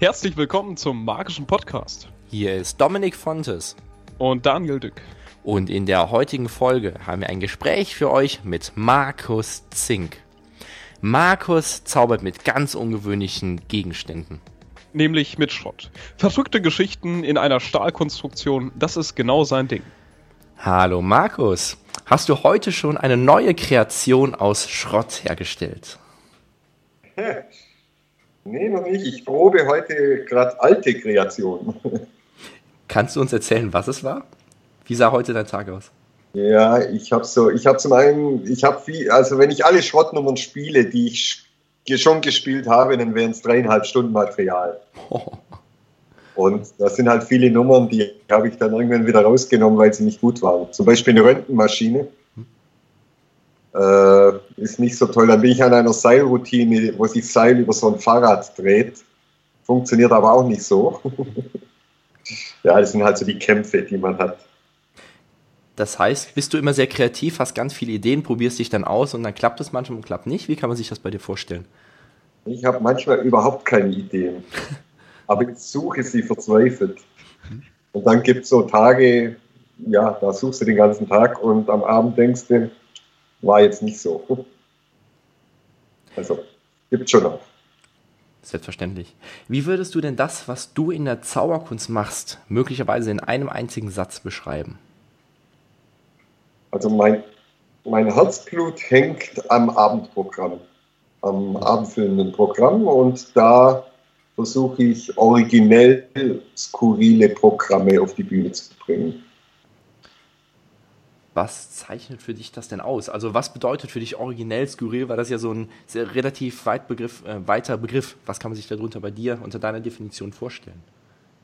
Herzlich willkommen zum magischen Podcast. Hier ist Dominik Fontes. Und Daniel Dück. Und in der heutigen Folge haben wir ein Gespräch für euch mit Markus Zink. Markus zaubert mit ganz ungewöhnlichen Gegenständen. Nämlich mit Schrott. Verrückte Geschichten in einer Stahlkonstruktion, das ist genau sein Ding. Hallo Markus, hast du heute schon eine neue Kreation aus Schrott hergestellt? Nee, noch nicht. Ich probe heute gerade alte Kreationen. Kannst du uns erzählen, was es war? Wie sah heute dein Tag aus? Ja, ich habe so, ich habe zum einen, ich habe viel, also wenn ich alle Schrottnummern spiele, die ich schon gespielt habe, dann wären es dreieinhalb Stunden Material. Oh. Und das sind halt viele Nummern, die habe ich dann irgendwann wieder rausgenommen, weil sie nicht gut waren. Zum Beispiel eine Röntgenmaschine äh, ist nicht so toll. Dann bin ich an einer Seilroutine, wo sich Seil über so ein Fahrrad dreht. Funktioniert aber auch nicht so. ja, das sind halt so die Kämpfe, die man hat. Das heißt, bist du immer sehr kreativ, hast ganz viele Ideen, probierst dich dann aus und dann klappt es manchmal und klappt nicht. Wie kann man sich das bei dir vorstellen? Ich habe manchmal überhaupt keine Ideen, aber ich suche sie verzweifelt. Und dann gibt es so Tage, ja, da suchst du den ganzen Tag und am Abend denkst du, war jetzt nicht so. Also, gibt schon noch. Selbstverständlich. Wie würdest du denn das, was du in der Zauberkunst machst, möglicherweise in einem einzigen Satz beschreiben? Also mein, mein Herzblut hängt am Abendprogramm, am abendfüllenden Programm und da versuche ich originell skurrile Programme auf die Bühne zu bringen. Was zeichnet für dich das denn aus? Also was bedeutet für dich originell skurril? Weil das ja so ein relativ weit Begriff, äh, weiter Begriff. Was kann man sich darunter bei dir unter deiner Definition vorstellen?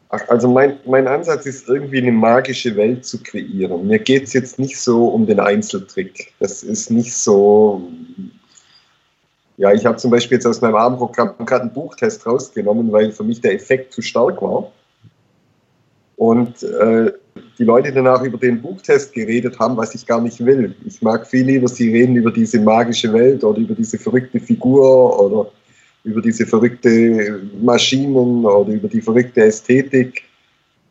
Also mein, mein Ansatz ist irgendwie eine magische Welt zu kreieren. Mir geht es jetzt nicht so um den Einzeltrick. Das ist nicht so. Ja, ich habe zum Beispiel jetzt aus meinem Abendprogramm gerade einen Buchtest rausgenommen, weil für mich der Effekt zu stark war. Und äh, die Leute danach über den Buchtest geredet haben, was ich gar nicht will. Ich mag viel lieber, sie reden über diese magische Welt oder über diese verrückte Figur oder über diese verrückte Maschinen oder über die verrückte Ästhetik.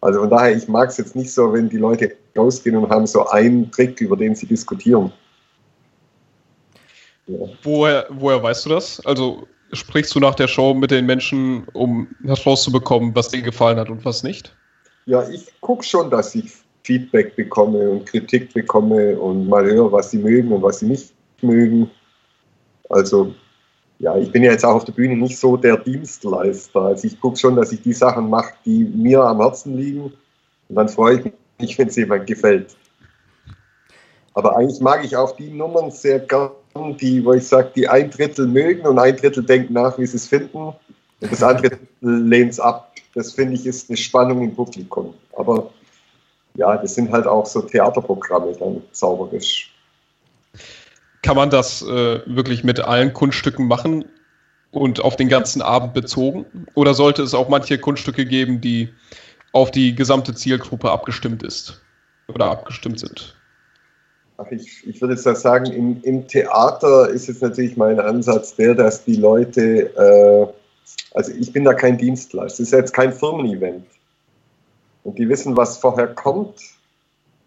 Also von daher, ich mag es jetzt nicht so, wenn die Leute rausgehen und haben so einen Trick, über den sie diskutieren. Ja. Woher, woher weißt du das? Also sprichst du nach der Show mit den Menschen, um herauszubekommen, was denen gefallen hat und was nicht? Ja, ich gucke schon, dass ich Feedback bekomme und Kritik bekomme und mal höre, was sie mögen und was sie nicht mögen. Also ja, ich bin ja jetzt auch auf der Bühne nicht so der Dienstleister. Also ich gucke schon, dass ich die Sachen mache, die mir am Herzen liegen. Und dann freue ich mich, wenn es jemand gefällt. Aber eigentlich mag ich auch die Nummern sehr gern, die, wo ich sage, die ein Drittel mögen und ein Drittel denken nach, wie sie es finden. Und das andere lehnt es ab. Das finde ich ist eine Spannung im Publikum. Aber ja, das sind halt auch so Theaterprogramme dann zauberisch. Kann man das äh, wirklich mit allen Kunststücken machen und auf den ganzen Abend bezogen? Oder sollte es auch manche Kunststücke geben, die auf die gesamte Zielgruppe abgestimmt ist oder abgestimmt sind? Ach, ich, ich würde jetzt sagen, im, im, Theater ist jetzt natürlich mein Ansatz der, dass die Leute, äh, also ich bin da kein Dienstleister, es ist jetzt kein Firmen-Event. Und die wissen, was vorher kommt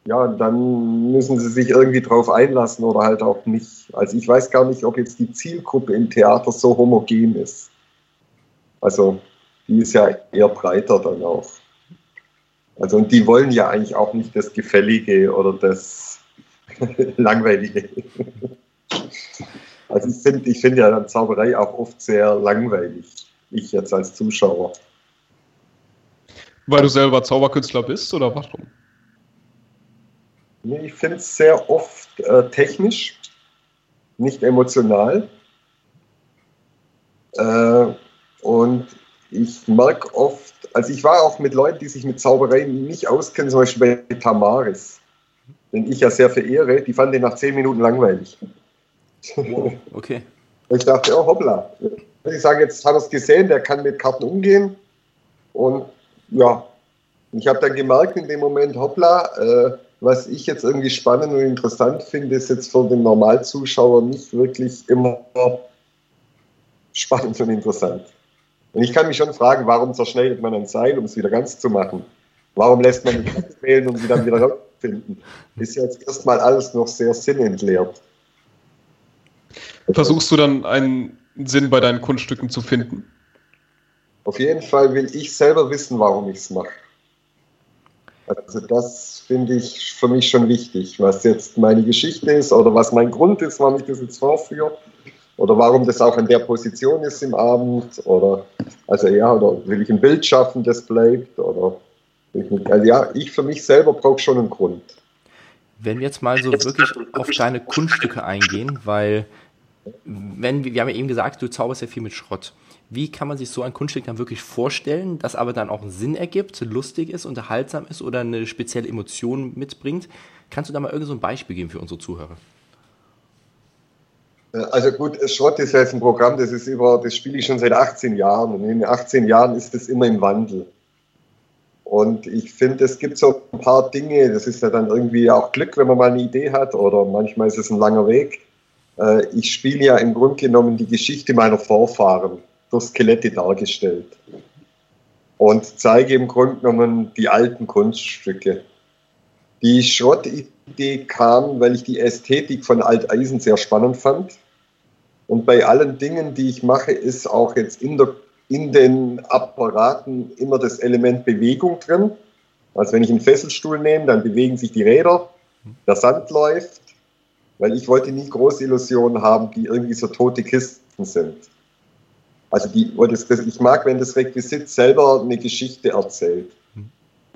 ja, dann müssen sie sich irgendwie drauf einlassen oder halt auch nicht. Also ich weiß gar nicht, ob jetzt die Zielgruppe im Theater so homogen ist. Also die ist ja eher breiter dann auch. Also und die wollen ja eigentlich auch nicht das Gefällige oder das Langweilige. also ich finde ich find ja dann Zauberei auch oft sehr langweilig. Ich jetzt als Zuschauer. Weil du selber Zauberkünstler bist oder warum? Nee, ich finde es sehr oft äh, technisch, nicht emotional. Äh, und ich merke oft, also ich war auch mit Leuten, die sich mit Zauberei nicht auskennen, zum Beispiel bei Tamaris, den ich ja sehr verehre, die fanden den nach zehn Minuten langweilig. Wow, okay. ich dachte, oh hoppla. Ich sage, jetzt hat er es gesehen, der kann mit Karten umgehen. Und ja, ich habe dann gemerkt in dem Moment, hoppla, äh, was ich jetzt irgendwie spannend und interessant finde, ist jetzt für den Normalzuschauer nicht wirklich immer spannend und interessant. Und ich kann mich schon fragen, warum zerschneidet man ein Seil, um es wieder ganz zu machen? Warum lässt man die wählen, um sie dann wieder rauszufinden? Ist ja jetzt erstmal alles noch sehr sinnentleert. Versuchst du dann einen Sinn bei deinen Kunststücken zu finden? Auf jeden Fall will ich selber wissen, warum ich es mache. Also das finde ich für mich schon wichtig, was jetzt meine Geschichte ist oder was mein Grund ist, warum ich das jetzt vorführe oder warum das auch in der Position ist im Abend oder also ja, oder will ich ein Bild schaffen, das bleibt oder also ja, ich für mich selber brauche schon einen Grund. Wenn wir jetzt mal so wirklich auf deine Kunststücke eingehen, weil wenn wir haben ja eben gesagt, du zauberst ja viel mit Schrott. Wie kann man sich so ein Kunststück dann wirklich vorstellen, das aber dann auch einen Sinn ergibt, lustig ist, unterhaltsam ist oder eine spezielle Emotion mitbringt? Kannst du da mal irgend so ein Beispiel geben für unsere Zuhörer? Äh, also gut, Schrott ist ja jetzt ein Programm, das ist über, das spiele ich schon seit 18 Jahren und in den 18 Jahren ist das immer im Wandel. Und ich finde, es gibt so ein paar Dinge, das ist ja dann irgendwie auch Glück, wenn man mal eine Idee hat oder manchmal ist es ein langer Weg. Äh, ich spiele ja im Grunde genommen die Geschichte meiner Vorfahren durch Skelette dargestellt und zeige im Grunde genommen die alten Kunststücke. Die Schrottidee kam, weil ich die Ästhetik von Alteisen sehr spannend fand. Und bei allen Dingen, die ich mache, ist auch jetzt in, der, in den Apparaten immer das Element Bewegung drin. Also wenn ich einen Fesselstuhl nehme, dann bewegen sich die Räder, der Sand läuft, weil ich wollte nie große Illusionen haben, die irgendwie so tote Kisten sind. Also die, ich mag, wenn das Requisit selber eine Geschichte erzählt.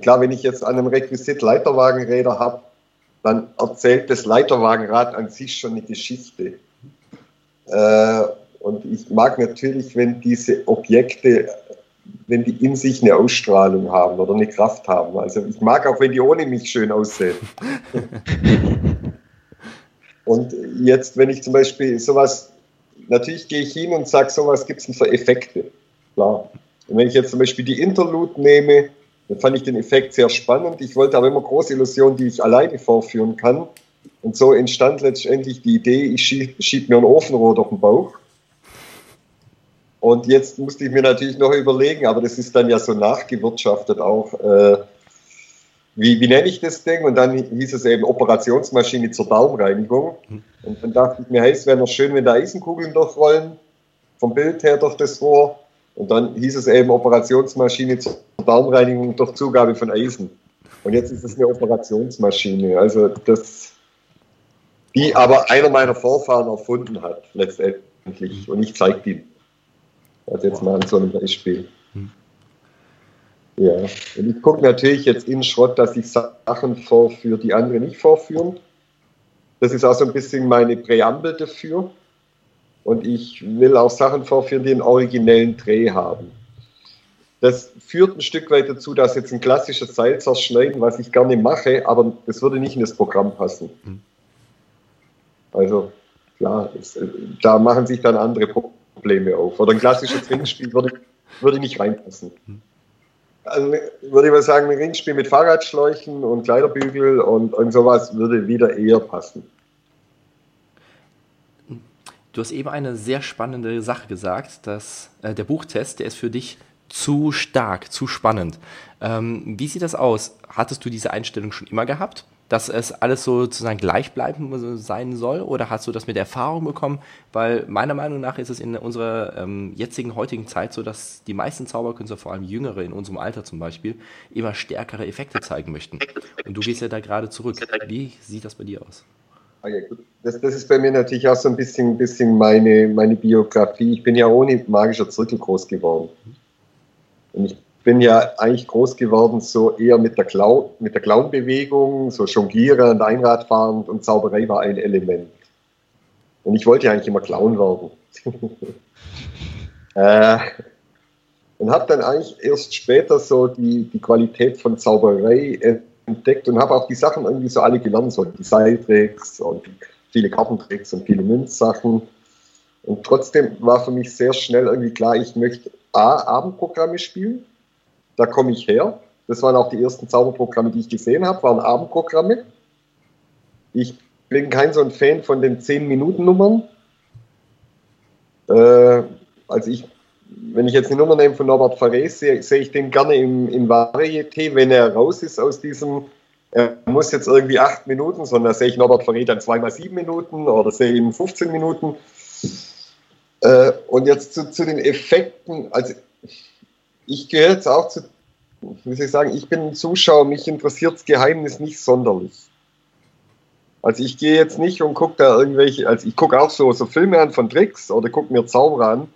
Klar, wenn ich jetzt an einem Requisit Leiterwagenräder habe, dann erzählt das Leiterwagenrad an sich schon eine Geschichte. Äh, und ich mag natürlich, wenn diese Objekte, wenn die in sich eine Ausstrahlung haben oder eine Kraft haben. Also ich mag auch, wenn die ohne mich schön aussehen. und jetzt, wenn ich zum Beispiel sowas natürlich gehe ich hin und sage, so was gibt es denn für Effekte? Klar. Und wenn ich jetzt zum Beispiel die Interlude nehme, dann fand ich den Effekt sehr spannend. Ich wollte aber immer große Illusionen, die ich alleine vorführen kann. Und so entstand letztendlich die Idee, ich schiebe schieb mir ein Ofenrohr durch den Bauch. Und jetzt musste ich mir natürlich noch überlegen, aber das ist dann ja so nachgewirtschaftet auch, äh, wie, wie nenne ich das Ding? Und dann hieß es eben Operationsmaschine zur Darmreinigung. Hm. Und dann dachte ich mir, hey, es wäre noch schön, wenn da Eisenkugeln durchrollen, vom Bild her durch das Rohr. Und dann hieß es eben Operationsmaschine zur Darmreinigung durch Zugabe von Eisen. Und jetzt ist es eine Operationsmaschine. Also das, die aber einer meiner Vorfahren erfunden hat, letztendlich. Und ich zeige die. Also jetzt mal an so einem Beispiel. Ja, und ich gucke natürlich jetzt in Schrott, dass ich Sachen vorführe, die andere nicht vorführen. Das ist auch so ein bisschen meine Präambel dafür. Und ich will auch Sachen vorführen, die einen originellen Dreh haben. Das führt ein Stück weit dazu, dass jetzt ein klassisches Seil zerschneiden, was ich gerne mache, aber das würde nicht in das Programm passen. Hm. Also, klar, es, da machen sich dann andere Probleme auf. Oder ein klassisches Ringspiel würde, würde nicht reinpassen. Also würde ich mal sagen, ein Ringspiel mit Fahrradschläuchen und Kleiderbügel und, und sowas würde wieder eher passen. Du hast eben eine sehr spannende Sache gesagt, dass äh, der Buchtest, der ist für dich zu stark, zu spannend. Ähm, wie sieht das aus? Hattest du diese Einstellung schon immer gehabt? Dass es alles so sozusagen gleichbleibend sein soll? Oder hast du das mit Erfahrung bekommen? Weil meiner Meinung nach ist es in unserer ähm, jetzigen, heutigen Zeit so, dass die meisten Zauberkünstler, vor allem Jüngere in unserem Alter zum Beispiel, immer stärkere Effekte zeigen möchten. Und du gehst ja da gerade zurück. Wie sieht das bei dir aus? Ah ja, das, das, ist bei mir natürlich auch so ein bisschen, bisschen meine, meine Biografie. Ich bin ja ohne magischer Zirkel groß geworden. Und ich bin ja eigentlich groß geworden, so eher mit der, Clown, mit der Clown-Bewegung, so jonglierend, Einradfahrend und Zauberei war ein Element. Und ich wollte ja eigentlich immer Clown werden. äh, und habe dann eigentlich erst später so die, die Qualität von Zauberei entdeckt und habe auch die Sachen irgendwie so alle gelernt, so die Seiltricks und viele Kartentricks und viele Münzsachen. Und trotzdem war für mich sehr schnell irgendwie klar, ich möchte A, Abendprogramme spielen da komme ich her. Das waren auch die ersten Zauberprogramme, die ich gesehen habe, waren Abendprogramme. Ich bin kein so ein Fan von den 10-Minuten-Nummern. Äh, also ich wenn ich jetzt die Nummer nehme von Norbert Fares, sehe, sehe ich den gerne im, im Varieté, wenn er raus ist aus diesem, er muss jetzt irgendwie acht Minuten, sondern sehe ich Norbert Fares dann zweimal sieben Minuten oder sehe ihn 15 Minuten. Äh, und jetzt zu, zu den Effekten, also ich gehöre jetzt auch zu, soll ich sagen, ich bin ein Zuschauer, mich interessiert das Geheimnis nicht sonderlich. Also ich gehe jetzt nicht und gucke da irgendwelche, also ich gucke auch so, so Filme an von Tricks oder gucke mir Zauberer an,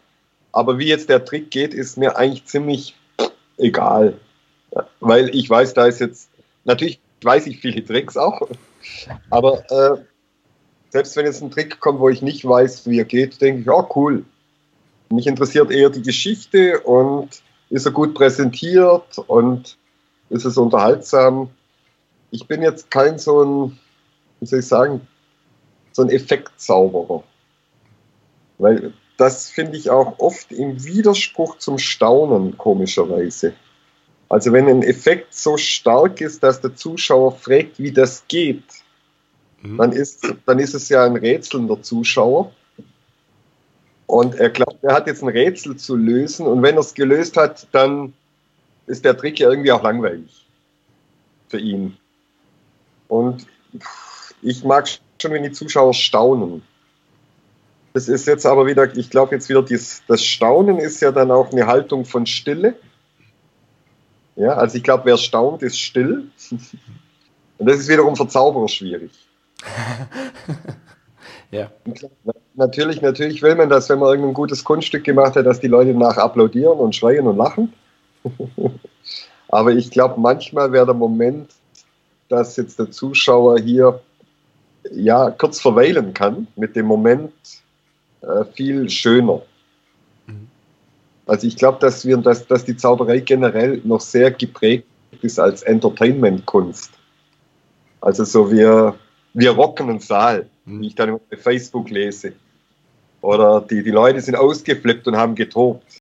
aber wie jetzt der Trick geht, ist mir eigentlich ziemlich egal. Weil ich weiß, da ist jetzt, natürlich weiß ich viele Tricks auch, aber äh, selbst wenn jetzt ein Trick kommt, wo ich nicht weiß, wie er geht, denke ich, oh cool. Mich interessiert eher die Geschichte und ist er gut präsentiert und ist es unterhaltsam. Ich bin jetzt kein so ein wie soll ich sagen, so ein Effektzauberer. Weil das finde ich auch oft im Widerspruch zum Staunen, komischerweise. Also wenn ein Effekt so stark ist, dass der Zuschauer fragt, wie das geht, mhm. dann, ist, dann ist es ja ein rätselnder Zuschauer. Und er glaubt, er hat jetzt ein Rätsel zu lösen. Und wenn er es gelöst hat, dann ist der Trick ja irgendwie auch langweilig für ihn. Und ich mag schon, wenn die Zuschauer staunen. Das ist jetzt aber wieder, ich glaube jetzt wieder, dies, das Staunen ist ja dann auch eine Haltung von Stille. Ja, also ich glaube, wer staunt, ist still. Und das ist wiederum für Zauberer schwierig. ja. Natürlich, natürlich will man das, wenn man irgendein gutes Kunststück gemacht hat, dass die Leute nach applaudieren und schreien und lachen. Aber ich glaube, manchmal wäre der Moment, dass jetzt der Zuschauer hier ja, kurz verweilen kann mit dem Moment äh, viel schöner. Mhm. Also ich glaube, dass wir, dass, dass die Zauberei generell noch sehr geprägt ist als Entertainment-Kunst. Also so wir, wir rocken einen Saal, mhm. wie ich dann bei Facebook lese. Oder die, die Leute sind ausgeflippt und haben getobt.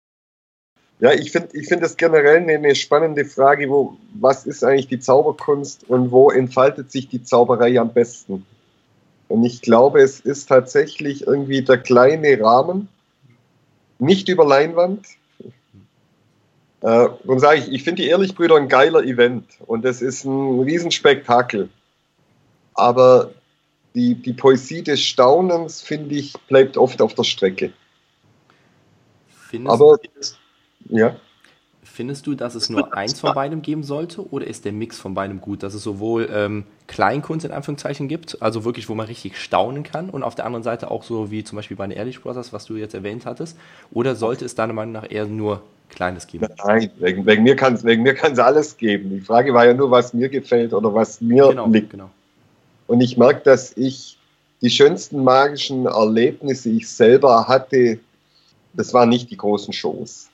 Ja, ich finde ich find das generell eine, eine, spannende Frage, wo, was ist eigentlich die Zauberkunst und wo entfaltet sich die Zauberei am besten? Und ich glaube, es ist tatsächlich irgendwie der kleine Rahmen, nicht über Leinwand. Äh, und sage ich, ich finde die Ehrlichbrüder ein geiler Event und es ist ein Riesenspektakel. Aber die, die Poesie des Staunens, finde ich, bleibt oft auf der Strecke. Findest Aber, ja. Findest du, dass es nur eins von beidem geben sollte oder ist der Mix von beidem gut, dass es sowohl ähm, Kleinkunst in Anführungszeichen gibt, also wirklich, wo man richtig staunen kann und auf der anderen Seite auch so wie zum Beispiel bei den Ehrlich Brothers, was du jetzt erwähnt hattest, oder sollte es deiner Meinung nach eher nur Kleines geben? Nein, wegen, wegen mir kann es alles geben. Die Frage war ja nur, was mir gefällt oder was mir genau, liegt. Genau. Und ich merke, dass ich die schönsten magischen Erlebnisse, die ich selber hatte, das waren nicht die großen Shows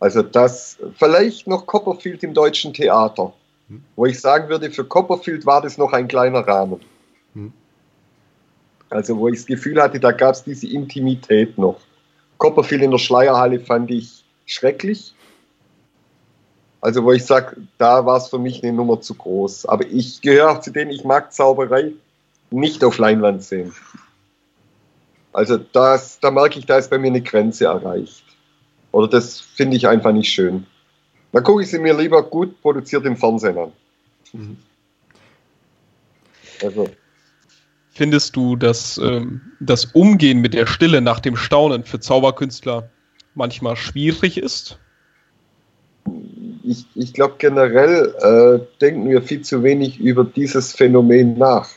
also das vielleicht noch Copperfield im deutschen Theater, hm. wo ich sagen würde, für Copperfield war das noch ein kleiner Rahmen. Hm. Also wo ich das Gefühl hatte, da gab es diese Intimität noch. Copperfield in der Schleierhalle fand ich schrecklich. Also wo ich sage, da war es für mich eine Nummer zu groß. Aber ich gehöre auch zu denen, ich mag Zauberei nicht auf Leinwand sehen. Also das, da merke ich, da ist bei mir eine Grenze erreicht. Oder das finde ich einfach nicht schön. Dann gucke ich sie mir lieber gut produziert im Fernsehen an. Mhm. Also. Findest du, dass ähm, das Umgehen mit der Stille nach dem Staunen für Zauberkünstler manchmal schwierig ist? Ich, ich glaube generell äh, denken wir viel zu wenig über dieses Phänomen nach.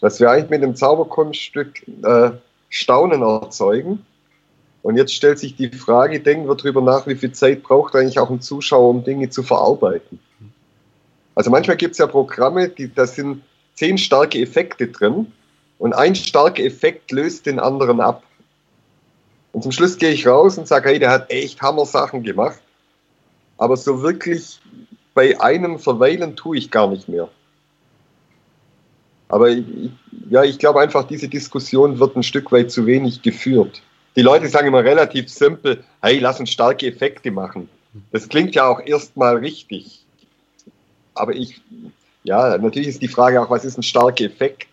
Dass wir eigentlich mit dem Zauberkunststück äh, Staunen erzeugen und jetzt stellt sich die Frage, denken wir darüber nach, wie viel Zeit braucht eigentlich auch ein Zuschauer, um Dinge zu verarbeiten. Also manchmal gibt es ja Programme, die, da sind zehn starke Effekte drin und ein starker Effekt löst den anderen ab. Und zum Schluss gehe ich raus und sage, hey, der hat echt Hammer-Sachen gemacht. Aber so wirklich bei einem verweilen tue ich gar nicht mehr. Aber ich, ja, ich glaube einfach, diese Diskussion wird ein Stück weit zu wenig geführt die Leute sagen immer relativ simpel, hey, lass uns starke Effekte machen. Das klingt ja auch erstmal richtig. Aber ich, ja, natürlich ist die Frage auch, was ist ein starker Effekt?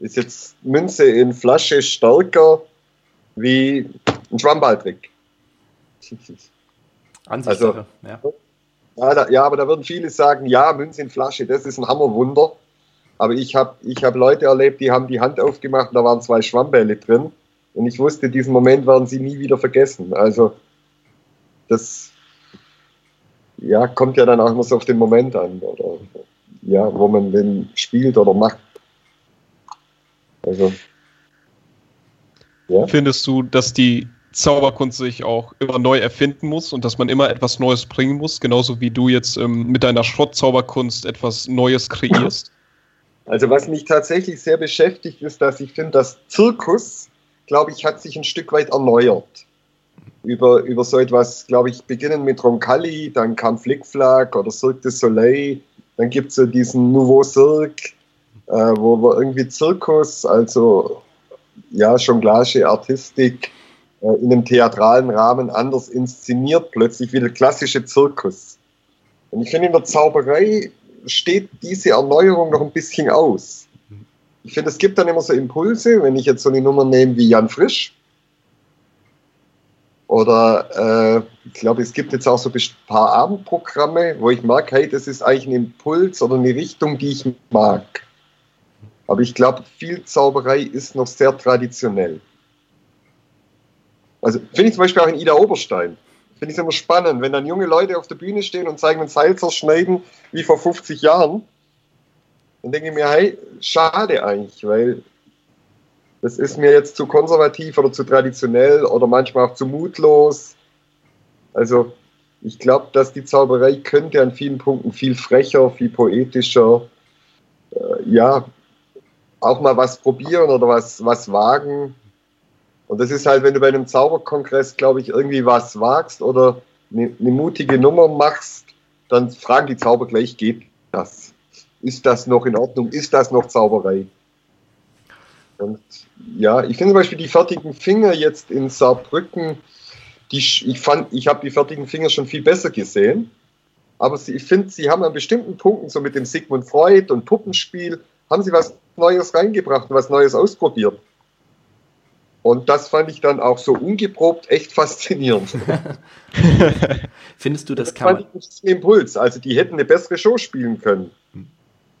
Ist jetzt Münze in Flasche stärker wie ein Schwammballtrick. Ansichtssache, also, ja. Ja, da, ja, aber da würden viele sagen, ja, Münze in Flasche, das ist ein Hammerwunder. Aber ich habe ich hab Leute erlebt, die haben die Hand aufgemacht und da waren zwei Schwammbälle drin. Und ich wusste, diesen Moment werden sie nie wieder vergessen. Also das ja, kommt ja dann auch immer so auf den Moment an, oder ja, wo man den spielt oder macht. Also ja. Findest du, dass die Zauberkunst sich auch immer neu erfinden muss und dass man immer etwas Neues bringen muss, genauso wie du jetzt ähm, mit deiner Schrottzauberkunst etwas Neues kreierst? Also was mich tatsächlich sehr beschäftigt, ist, dass ich finde, dass Zirkus, glaube ich, hat sich ein Stück weit erneuert. Über, über so etwas, glaube ich, beginnen mit Roncalli, dann kam Flickflack oder Cirque du Soleil, dann gibt es so diesen Nouveau Cirque, äh, wo wir irgendwie Zirkus, also ja, Jonglage, Artistik, in einem theatralen Rahmen anders inszeniert, plötzlich wie der klassische Zirkus. Und ich finde, in der Zauberei steht diese Erneuerung noch ein bisschen aus. Ich finde, es gibt dann immer so Impulse, wenn ich jetzt so eine Nummer nehme wie Jan Frisch. Oder äh, ich glaube, es gibt jetzt auch so ein paar Abendprogramme, wo ich merke, hey, das ist eigentlich ein Impuls oder eine Richtung, die ich mag. Aber ich glaube, viel Zauberei ist noch sehr traditionell. Also finde ich zum Beispiel auch in Ida Oberstein. Finde ich immer spannend, wenn dann junge Leute auf der Bühne stehen und zeigen ein Seil zerschneiden wie vor 50 Jahren. Dann denke ich mir, hey, schade eigentlich, weil das ist mir jetzt zu konservativ oder zu traditionell oder manchmal auch zu mutlos. Also ich glaube, dass die Zauberei könnte an vielen Punkten viel frecher, viel poetischer, äh, ja, auch mal was probieren oder was, was wagen. Und das ist halt, wenn du bei einem Zauberkongress, glaube ich, irgendwie was wagst oder eine, eine mutige Nummer machst, dann fragen die Zauber gleich, geht das? Ist das noch in Ordnung? Ist das noch Zauberei? Und ja, ich finde zum Beispiel die fertigen Finger jetzt in Saarbrücken, die, ich fand, ich habe die fertigen Finger schon viel besser gesehen. Aber sie, ich finde, sie haben an bestimmten Punkten, so mit dem Sigmund Freud und Puppenspiel, haben sie was Neues reingebracht, was Neues ausprobiert. Und das fand ich dann auch so ungeprobt echt faszinierend. Findest du, das, das kann fand man... ich einen Impuls. Also die hätten eine bessere Show spielen können. Hm.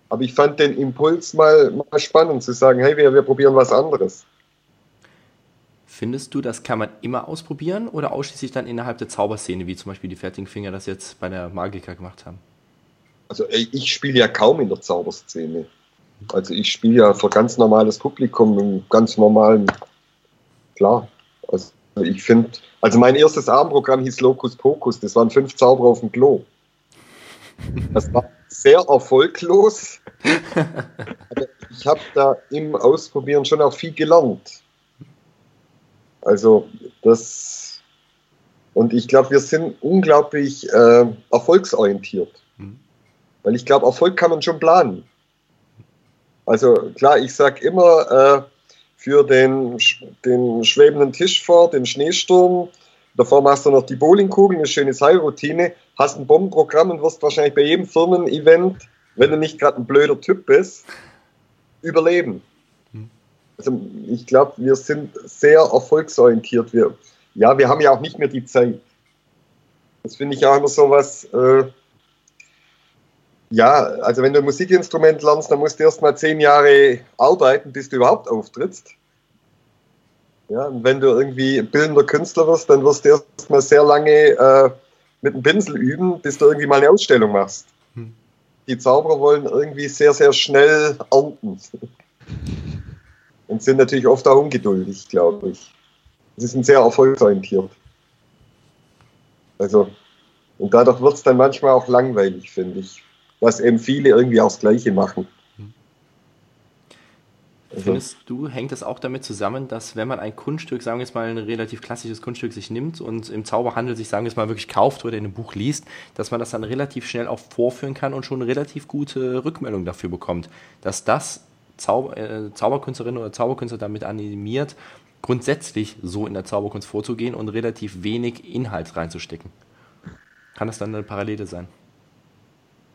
Aber ich fand den Impuls mal, mal spannend zu sagen, hey, wir, wir probieren was anderes. Findest du, das kann man immer ausprobieren oder ausschließlich dann innerhalb der Zauberszene, wie zum Beispiel die fertigen Finger das jetzt bei der Magiker gemacht haben? Also ich spiele ja kaum in der Zauberszene. Also ich spiele ja für ganz normales Publikum, im ganz normalen klar. Also ich finde, also mein erstes Abendprogramm hieß Locus Pocus, das waren fünf Zauberer auf dem Klo. Das war sehr erfolglos. Aber ich habe da im Ausprobieren schon auch viel gelernt. Also das und ich glaube, wir sind unglaublich äh, erfolgsorientiert. Mhm. Weil ich glaube, Erfolg kann man schon planen. Also klar, ich sage immer, äh, für den, den schwebenden Tisch vor, den Schneesturm. Davor machst du noch die Bowlingkugel, eine schöne Seilroutine, hast ein Bombenprogramm und wirst wahrscheinlich bei jedem Firmen-Event, wenn du nicht gerade ein blöder Typ bist, überleben. Also ich glaube, wir sind sehr erfolgsorientiert. Wir, ja, wir haben ja auch nicht mehr die Zeit. Das finde ich auch immer so was. Äh, ja, also wenn du ein Musikinstrument lernst, dann musst du erst mal zehn Jahre arbeiten, bis du überhaupt auftrittst. Ja, und wenn du irgendwie bildender Künstler wirst, dann wirst du erst mal sehr lange äh, mit dem Pinsel üben, bis du irgendwie mal eine Ausstellung machst. Hm. Die Zauberer wollen irgendwie sehr, sehr schnell ernten. Und sind natürlich oft auch ungeduldig, glaube ich. Sie sind sehr erfolgsorientiert. Also, und dadurch wird es dann manchmal auch langweilig, finde ich was eben viele irgendwie auch das Gleiche machen. Also. Findest du, hängt das auch damit zusammen, dass wenn man ein Kunststück, sagen wir jetzt mal ein relativ klassisches Kunststück sich nimmt und im Zauberhandel sich, sagen wir jetzt mal, wirklich kauft oder in einem Buch liest, dass man das dann relativ schnell auch vorführen kann und schon relativ gute Rückmeldung dafür bekommt, dass das Zauber, äh, Zauberkünstlerin oder Zauberkünstler damit animiert, grundsätzlich so in der Zauberkunst vorzugehen und relativ wenig Inhalt reinzustecken? Kann das dann eine Parallele sein?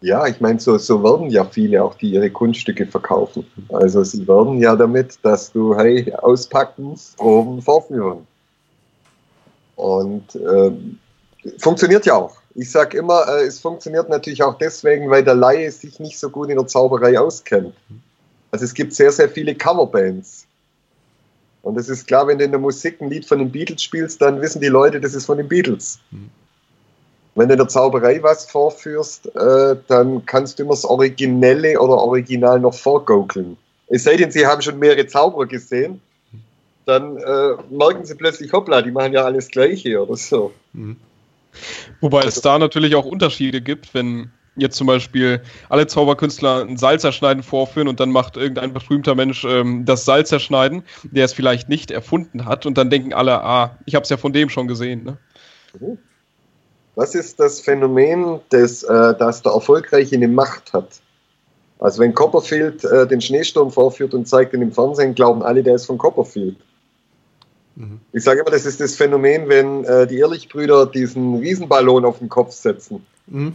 Ja, ich meine, so, so werden ja viele auch, die ihre Kunststücke verkaufen. Also sie werden ja damit, dass du, hey, auspacken, oben vorführen. Und äh, funktioniert ja auch. Ich sage immer, äh, es funktioniert natürlich auch deswegen, weil der Laie sich nicht so gut in der Zauberei auskennt. Also es gibt sehr, sehr viele Coverbands. Und es ist klar, wenn du in der Musik ein Lied von den Beatles spielst, dann wissen die Leute, das ist von den Beatles. Mhm. Wenn du in der Zauberei was vorführst, äh, dann kannst du immer das Originelle oder Original noch vorgaukeln. Es sei denn, sie haben schon mehrere Zauberer gesehen, dann äh, merken sie plötzlich, hoppla, die machen ja alles Gleiche oder so. Mhm. Wobei also, es da natürlich auch Unterschiede gibt, wenn jetzt zum Beispiel alle Zauberkünstler ein Salzerschneiden vorführen und dann macht irgendein berühmter Mensch ähm, das Salzerschneiden, der es vielleicht nicht erfunden hat und dann denken alle, ah, ich habe es ja von dem schon gesehen. Ne? Mhm. Was ist das Phänomen, das, äh, das der Erfolgreiche eine Macht hat? Also wenn Copperfield äh, den Schneesturm vorführt und zeigt ihn im Fernsehen, glauben alle, der ist von Copperfield. Mhm. Ich sage immer, das ist das Phänomen, wenn äh, die Ehrlichbrüder diesen Riesenballon auf den Kopf setzen. Mhm.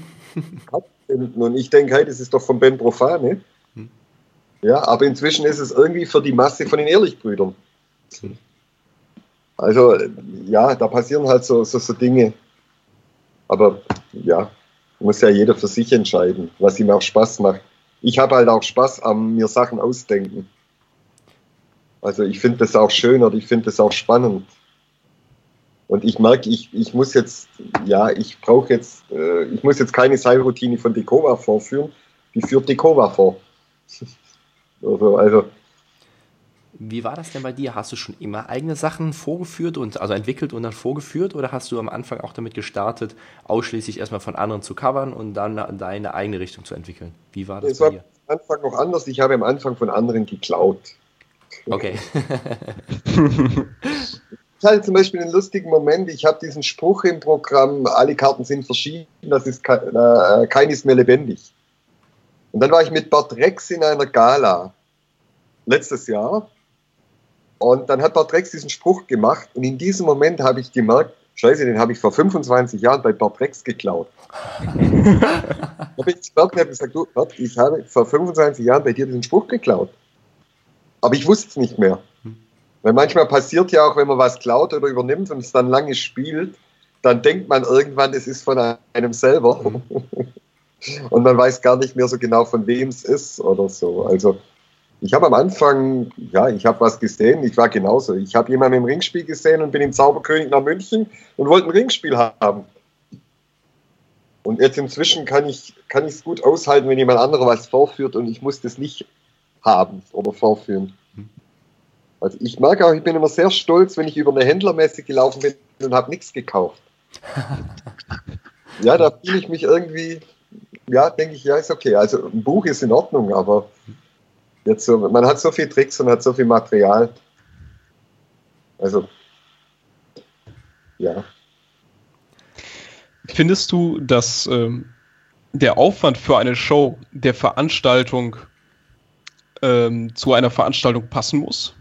und ich denke, hey, das ist doch von Ben Profane. Mhm. Ja, aber inzwischen ist es irgendwie für die Masse von den Ehrlichbrüdern. Mhm. Also, ja, da passieren halt so, so, so Dinge. Aber ja, muss ja jeder für sich entscheiden, was ihm auch Spaß macht. Ich habe halt auch Spaß am mir Sachen ausdenken. Also ich finde das auch schön oder ich finde das auch spannend. Und ich merke, ich, ich muss jetzt, ja, ich brauche jetzt, äh, ich muss jetzt keine Seilroutine von Dekova vorführen, die führt Dekova vor. also, also wie war das denn bei dir? Hast du schon immer eigene Sachen vorgeführt und also entwickelt und dann vorgeführt oder hast du am Anfang auch damit gestartet, ausschließlich erstmal von anderen zu covern und dann deine eigene Richtung zu entwickeln? Wie war das es bei war dir? am Anfang noch anders. Ich habe am Anfang von anderen geklaut. Okay. ich hatte zum Beispiel einen lustigen Moment. Ich habe diesen Spruch im Programm, alle Karten sind verschieden, das ist äh, kein ist mehr lebendig. Und dann war ich mit Bart Rex in einer Gala letztes Jahr und dann hat Bart Rex diesen Spruch gemacht und in diesem Moment habe ich gemerkt, Scheiße, den habe ich vor 25 Jahren bei Bart Rex geklaut. habe ich gemerkt und habe gesagt, du, Bart, ich habe vor 25 Jahren bei dir diesen Spruch geklaut. Aber ich wusste es nicht mehr. Weil manchmal passiert ja auch, wenn man was klaut oder übernimmt und es dann lange spielt, dann denkt man irgendwann, es ist von einem selber. und man weiß gar nicht mehr so genau, von wem es ist oder so. Also ich habe am Anfang, ja, ich habe was gesehen, ich war genauso. Ich habe jemanden im Ringspiel gesehen und bin im Zauberkönig nach München und wollte ein Ringspiel haben. Und jetzt inzwischen kann ich kann es gut aushalten, wenn jemand anderer was vorführt und ich muss das nicht haben oder vorführen. Also ich merke auch, ich bin immer sehr stolz, wenn ich über eine Händlermesse gelaufen bin und habe nichts gekauft. ja, da fühle ich mich irgendwie, ja, denke ich, ja, ist okay. Also ein Buch ist in Ordnung, aber Jetzt so, man hat so viel Tricks und hat so viel Material. Also, ja. Findest du, dass ähm, der Aufwand für eine Show der Veranstaltung ähm, zu einer Veranstaltung passen muss?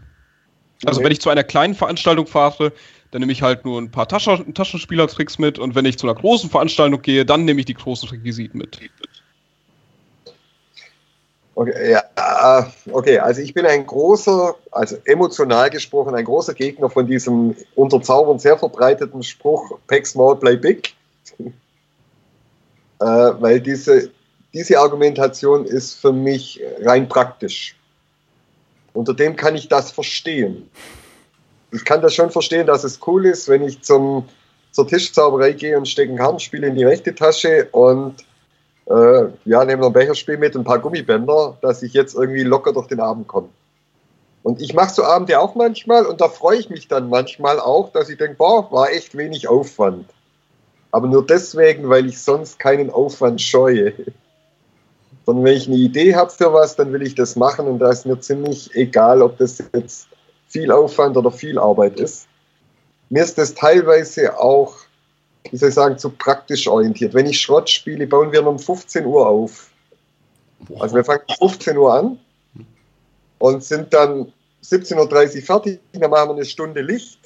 Also, okay. wenn ich zu einer kleinen Veranstaltung fahre, dann nehme ich halt nur ein paar Taschen Taschenspielertricks mit und wenn ich zu einer großen Veranstaltung gehe, dann nehme ich die großen Requisiten mit. Okay, ja, okay, also ich bin ein großer, also emotional gesprochen, ein großer Gegner von diesem unter Zaubern sehr verbreiteten Spruch Pack Small, Play Big. äh, weil diese, diese Argumentation ist für mich rein praktisch. Unter dem kann ich das verstehen. Ich kann das schon verstehen, dass es cool ist, wenn ich zum, zur Tischzauberei gehe und stecke ein Kartenspiel in die rechte Tasche und äh, ja, nehmen wir ein Becherspiel mit ein paar Gummibänder, dass ich jetzt irgendwie locker durch den Abend komme. Und ich mache so Abende auch manchmal und da freue ich mich dann manchmal auch, dass ich denke, boah, war echt wenig Aufwand. Aber nur deswegen, weil ich sonst keinen Aufwand scheue. Sondern wenn ich eine Idee habe für was, dann will ich das machen und da ist mir ziemlich egal, ob das jetzt viel Aufwand oder viel Arbeit ist. Mir ist das teilweise auch wie soll ich sagen, zu praktisch orientiert. Wenn ich Schrott spiele, bauen wir um 15 Uhr auf. Also wir fangen um 15 Uhr an und sind dann 17.30 Uhr fertig, dann machen wir eine Stunde Licht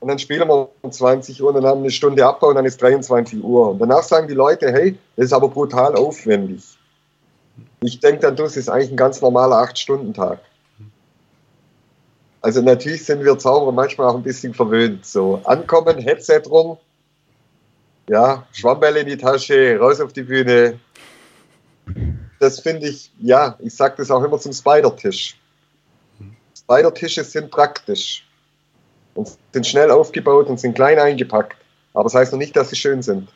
und dann spielen wir um 20 Uhr und dann haben wir eine Stunde Abbau und dann ist 23 Uhr. Und danach sagen die Leute, hey, das ist aber brutal aufwendig. Ich denke dann, das ist eigentlich ein ganz normaler 8-Stunden-Tag. also natürlich sind wir Zauberer manchmal auch ein bisschen verwöhnt. So, ankommen, Headset rum, ja, Schwammbälle in die Tasche, raus auf die Bühne. Das finde ich, ja, ich sage das auch immer zum Spider-Tisch. Spider-Tische sind praktisch und sind schnell aufgebaut und sind klein eingepackt. Aber das heißt noch nicht, dass sie schön sind.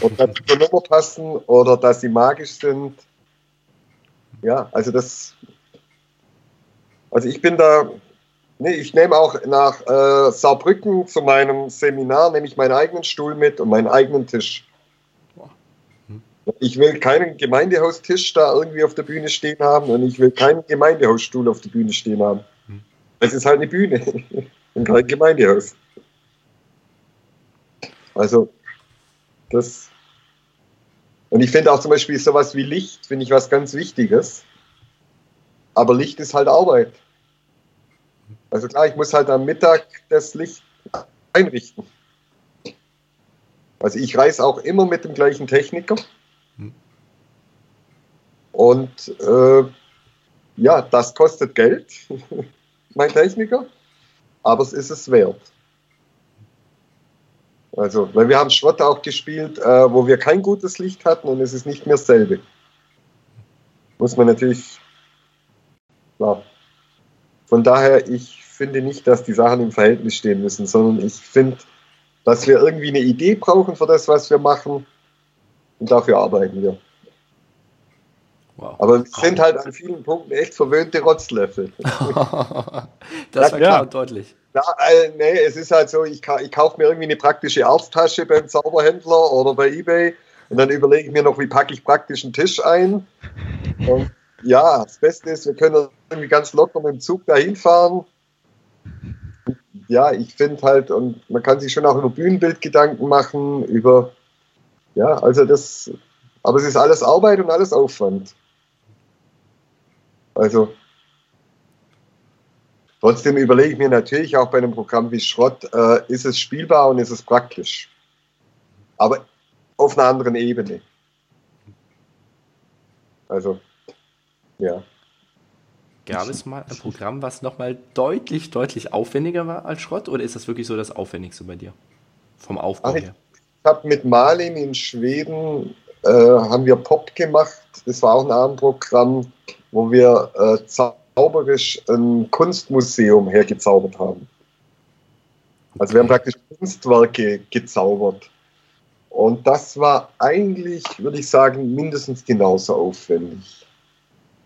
Und dass sie zur Nummer passen oder dass sie magisch sind. Ja, also das. Also ich bin da. Nee, ich nehme auch nach äh, Saarbrücken zu meinem Seminar, nehme ich meinen eigenen Stuhl mit und meinen eigenen Tisch. Ich will keinen Gemeindehaustisch da irgendwie auf der Bühne stehen haben und ich will keinen Gemeindehausstuhl auf der Bühne stehen haben. Es ist halt eine Bühne und kein Gemeindehaus. Also, das. Und ich finde auch zum Beispiel sowas wie Licht, finde ich was ganz Wichtiges. Aber Licht ist halt Arbeit. Also klar, ich muss halt am Mittag das Licht einrichten. Also ich reise auch immer mit dem gleichen Techniker. Und äh, ja, das kostet Geld, mein Techniker, aber es ist es wert. Also, weil wir haben Schrott auch gespielt, äh, wo wir kein gutes Licht hatten und es ist nicht mehr dasselbe. Muss man natürlich, klar. Von daher, ich finde nicht, dass die Sachen im Verhältnis stehen müssen, sondern ich finde, dass wir irgendwie eine Idee brauchen für das, was wir machen und dafür arbeiten wir. Wow. Aber wir sind halt an vielen Punkten echt verwöhnte Rotzlöffel. das war klar ja. und deutlich. Ja, äh, nee, es ist halt so, ich, ich kaufe mir irgendwie eine praktische Arzttasche beim Zauberhändler oder bei Ebay und dann überlege ich mir noch, wie packe ich praktisch einen Tisch ein. Und ja, das Beste ist, wir können irgendwie ganz locker mit dem Zug dahin fahren. Ja, ich finde halt, und man kann sich schon auch über Bühnenbild Gedanken machen, über, ja, also das, aber es ist alles Arbeit und alles Aufwand. Also, trotzdem überlege ich mir natürlich auch bei einem Programm wie Schrott, äh, ist es spielbar und ist es praktisch. Aber auf einer anderen Ebene. Also, ja. Gab es mal ein Programm, was nochmal deutlich, deutlich aufwendiger war als Schrott? Oder ist das wirklich so das Aufwendigste bei dir? Vom Aufbau Ach, her? Ich habe mit Malin in Schweden äh, haben wir Pop gemacht. Das war auch ein Abendprogramm wo wir äh, zauberisch ein Kunstmuseum hergezaubert haben. Also wir haben praktisch Kunstwerke gezaubert. Und das war eigentlich, würde ich sagen, mindestens genauso aufwendig.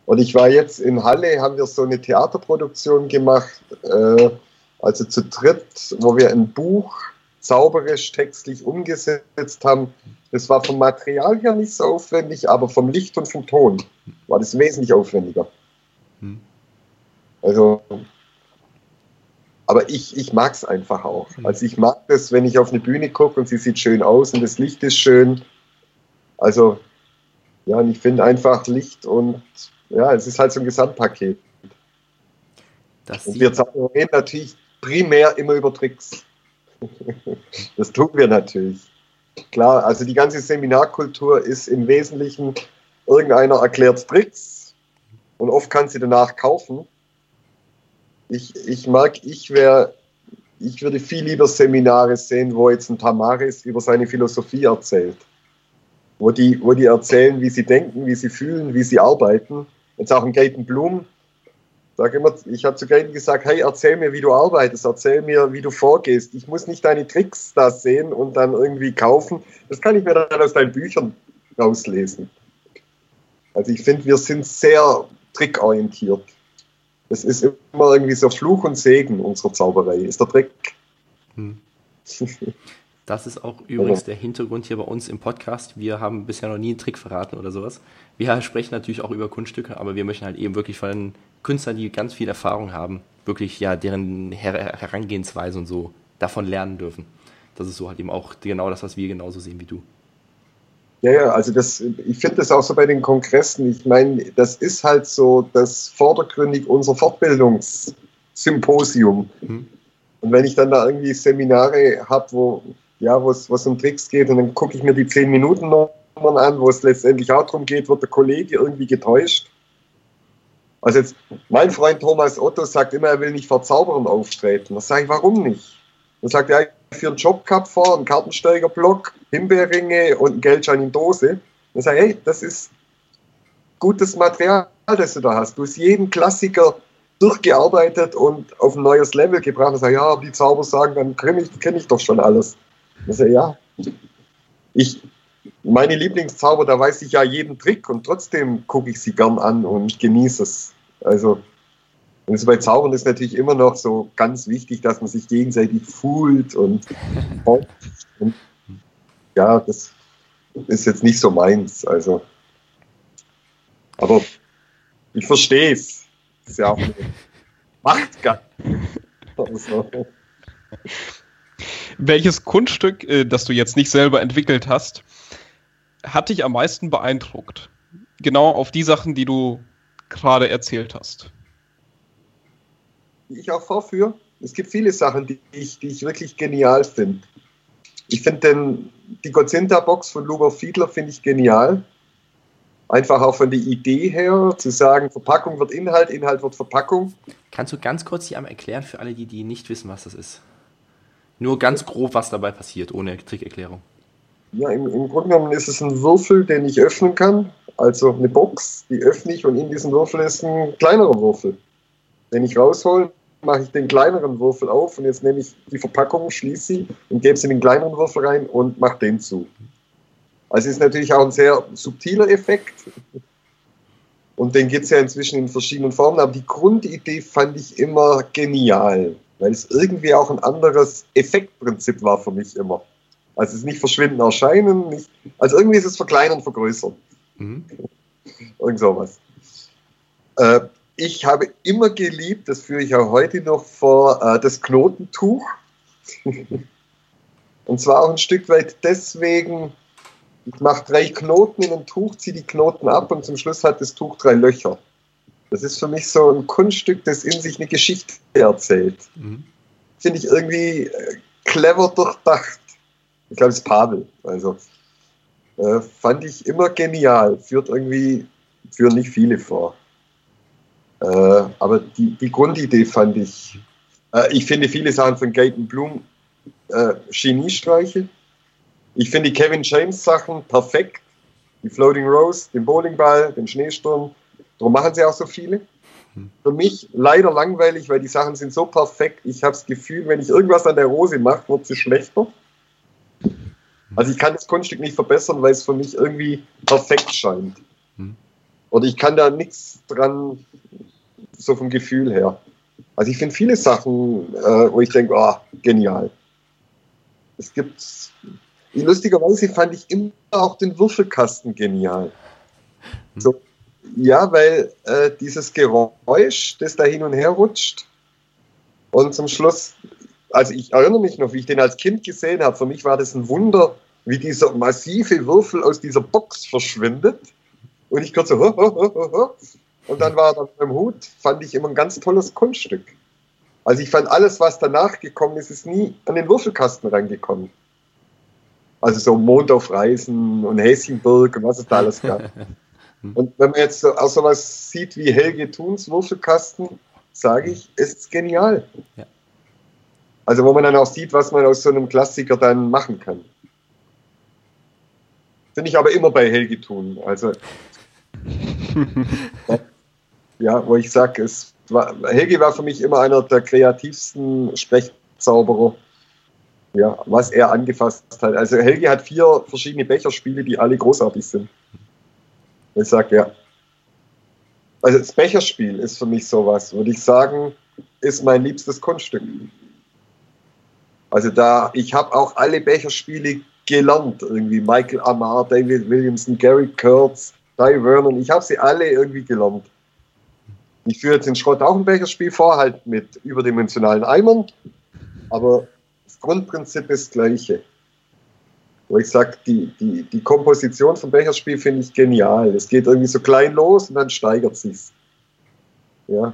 Und ich war jetzt in Halle, haben wir so eine Theaterproduktion gemacht, äh, also zu dritt, wo wir ein Buch zauberisch textlich umgesetzt haben. Das war vom Material her nicht so aufwendig, aber vom Licht und vom Ton war das wesentlich aufwendiger. Hm. Also, aber ich, ich mag es einfach auch. Hm. Also ich mag das, wenn ich auf eine Bühne gucke und sie sieht schön aus und das Licht ist schön. Also, ja, und ich finde einfach Licht und ja, es ist halt so ein Gesamtpaket. Das und wir reden natürlich primär immer über Tricks. das tun wir natürlich. Klar, also die ganze Seminarkultur ist im Wesentlichen, irgendeiner erklärt Tricks und oft kann sie danach kaufen. Ich, ich mag, ich wäre, ich würde viel lieber Seminare sehen, wo jetzt ein Tamaris über seine Philosophie erzählt. Wo die, wo die erzählen, wie sie denken, wie sie fühlen, wie sie arbeiten. Jetzt auch ein Gaten Blum, Sag immer, ich habe zu Gaten gesagt, hey, erzähl mir, wie du arbeitest, erzähl mir, wie du vorgehst. Ich muss nicht deine Tricks da sehen und dann irgendwie kaufen. Das kann ich mir dann aus deinen Büchern rauslesen. Also ich finde, wir sind sehr trickorientiert. Das ist immer irgendwie so Fluch und Segen unserer Zauberei, ist der Trick. Hm. Das ist auch übrigens der Hintergrund hier bei uns im Podcast. Wir haben bisher noch nie einen Trick verraten oder sowas. Wir sprechen natürlich auch über Kunststücke, aber wir möchten halt eben wirklich von Künstlern, die ganz viel Erfahrung haben, wirklich ja deren Her Herangehensweise und so davon lernen dürfen. Das ist so halt eben auch genau das, was wir genauso sehen wie du. Ja, ja, also das, ich finde das auch so bei den Kongressen. Ich meine, das ist halt so das vordergründig unser Fortbildungssymposium. Mhm. Und wenn ich dann da irgendwie Seminare habe, wo ja, wo es um Tricks geht und dann gucke ich mir die 10 Minuten Nummern an, wo es letztendlich auch darum geht, wird der Kollege irgendwie getäuscht. Also jetzt, mein Freund Thomas Otto sagt immer, er will nicht vor Zauberern auftreten. Da sage ich, warum nicht? Dann sagt er, für einen Job gehabt vor, einen Kartensteigerblock, Himbeerringe und einen Geldschein in Dose. Dann sage ich, hey, das ist gutes Material, das du da hast. Du hast jeden Klassiker durchgearbeitet und auf ein neues Level gebracht. Dann sage ich, ja, die Zauber sagen, dann kenne ich, kenn ich doch schon alles. Ich, ja, ich, meine Lieblingszauber, da weiß ich ja jeden Trick und trotzdem gucke ich sie gern an und genieße es. Also, also bei Zaubern ist natürlich immer noch so ganz wichtig, dass man sich gegenseitig fühlt und, und ja, das ist jetzt nicht so meins. Also, aber ich verstehe es. Ist ja auch macht gar Welches Kunststück, äh, das du jetzt nicht selber entwickelt hast, hat dich am meisten beeindruckt? Genau auf die Sachen, die du gerade erzählt hast. Ich auch vorführe. Es gibt viele Sachen, die ich, die ich wirklich genial finde. Ich finde die Gozinta-Box von Luber Fiedler finde ich genial. Einfach auch von der Idee her, zu sagen, Verpackung wird Inhalt, Inhalt wird Verpackung. Kannst du ganz kurz die einmal erklären für alle, die, die nicht wissen, was das ist? Nur ganz grob, was dabei passiert, ohne Trickerklärung. Ja, im, im Grunde genommen ist es ein Würfel, den ich öffnen kann. Also eine Box, die öffne ich und in diesem Würfel ist ein kleinerer Würfel. Wenn ich raushole, mache ich den kleineren Würfel auf und jetzt nehme ich die Verpackung, schließe sie und gebe sie in den kleineren Würfel rein und mache den zu. Also ist natürlich auch ein sehr subtiler Effekt. Und den gibt es ja inzwischen in verschiedenen Formen. Aber die Grundidee fand ich immer genial, weil es irgendwie auch ein anderes Effektprinzip war für mich immer. Also es ist nicht verschwinden, erscheinen, nicht, also irgendwie ist es verkleinern, vergrößern. Mhm. Irgend sowas. Äh, ich habe immer geliebt, das führe ich auch heute noch vor, äh, das Knotentuch. Und zwar auch ein Stück weit deswegen, ich mache drei Knoten in ein Tuch, ziehe die Knoten ab und zum Schluss hat das Tuch drei Löcher. Das ist für mich so ein Kunststück, das in sich eine Geschichte erzählt. Mhm. Finde ich irgendwie äh, clever durchdacht. Ich glaube, es ist Pavel. Also äh, fand ich immer genial. Führt irgendwie, führen nicht viele vor. Äh, aber die, die Grundidee fand ich, äh, ich finde viele Sachen von Gaten Bloom äh, Geniestreiche. Ich finde die Kevin James Sachen perfekt. Die Floating Rose, den Bowlingball, den Schneesturm. Darum machen sie auch so viele. Für mich leider langweilig, weil die Sachen sind so perfekt. Ich habe das Gefühl, wenn ich irgendwas an der Rose mache, wird sie schlechter. Also ich kann das Kunststück nicht verbessern, weil es für mich irgendwie perfekt scheint. Hm. Oder ich kann da nichts dran, so vom Gefühl her. Also ich finde viele Sachen, äh, wo ich denke, oh, genial. Es gibt, lustigerweise fand ich immer auch den Würfelkasten genial. Hm. So, ja, weil äh, dieses Geräusch, das da hin und her rutscht und zum Schluss also ich erinnere mich noch, wie ich den als Kind gesehen habe. Für mich war das ein Wunder, wie dieser massive Würfel aus dieser Box verschwindet. Und ich kurz so, ho, ho, ho, ho. und dann war er dann beim Hut, fand ich immer ein ganz tolles Kunststück. Also ich fand alles, was danach gekommen ist, ist nie an den Würfelkasten reingekommen. Also so Mond auf Reisen und Häschenburg und was es da alles gab. Und wenn man jetzt auch sowas sieht wie Helge Thuns Würfelkasten, sage ich, ist es genial. Ja. Also wo man dann auch sieht, was man aus so einem Klassiker dann machen kann. Finde ich aber immer bei Helge tun. Also ja, wo ich sage, es war, Helge war für mich immer einer der kreativsten Sprechzauberer, ja, was er angefasst hat. Also Helge hat vier verschiedene Becherspiele, die alle großartig sind. Ich sage, ja. Also das Becherspiel ist für mich sowas, würde ich sagen, ist mein liebstes Kunststück. Also da, ich habe auch alle Becherspiele gelernt, irgendwie Michael Amar, David Williamson, Gary Kurtz, Ty Vernon, ich habe sie alle irgendwie gelernt. Ich führe jetzt in Schrott auch ein Becherspiel vor, halt mit überdimensionalen Eimern, aber das Grundprinzip ist das gleiche. Wo ich sage, die, die, die Komposition vom Becherspiel finde ich genial. Es geht irgendwie so klein los und dann steigert sich's. Ja.